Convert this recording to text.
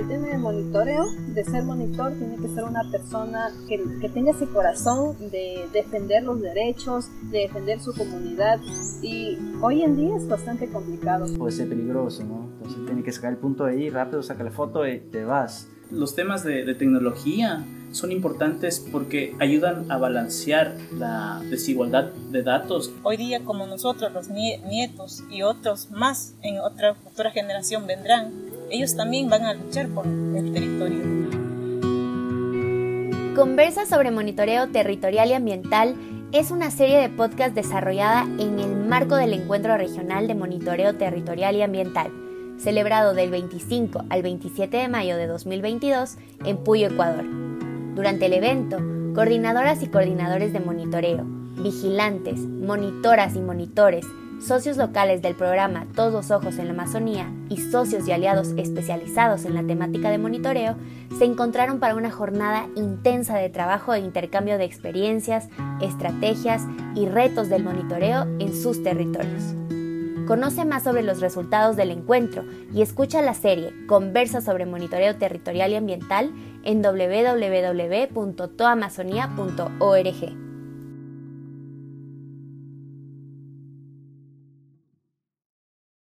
el tema de monitoreo, de ser monitor, tiene que ser una persona que, que tenga ese corazón de defender los derechos, de defender su comunidad. Y hoy en día es bastante complicado. Puede ser peligroso, ¿no? Entonces tiene que sacar el punto de ahí, rápido saca la foto y te vas. Los temas de, de tecnología son importantes porque ayudan a balancear la desigualdad de datos. Hoy día como nosotros, los nietos y otros más en otra futura generación vendrán, ellos también van a luchar por el territorio. Conversa sobre monitoreo territorial y ambiental es una serie de podcast desarrollada en el marco del Encuentro Regional de Monitoreo Territorial y Ambiental, celebrado del 25 al 27 de mayo de 2022 en Puyo, Ecuador. Durante el evento, coordinadoras y coordinadores de monitoreo, vigilantes, monitoras y monitores, socios locales del programa Todos Ojos en la Amazonía y socios y aliados especializados en la temática de monitoreo se encontraron para una jornada intensa de trabajo e intercambio de experiencias, estrategias y retos del monitoreo en sus territorios. Conoce más sobre los resultados del encuentro y escucha la serie Conversa sobre monitoreo territorial y ambiental en www.toamazonia.org.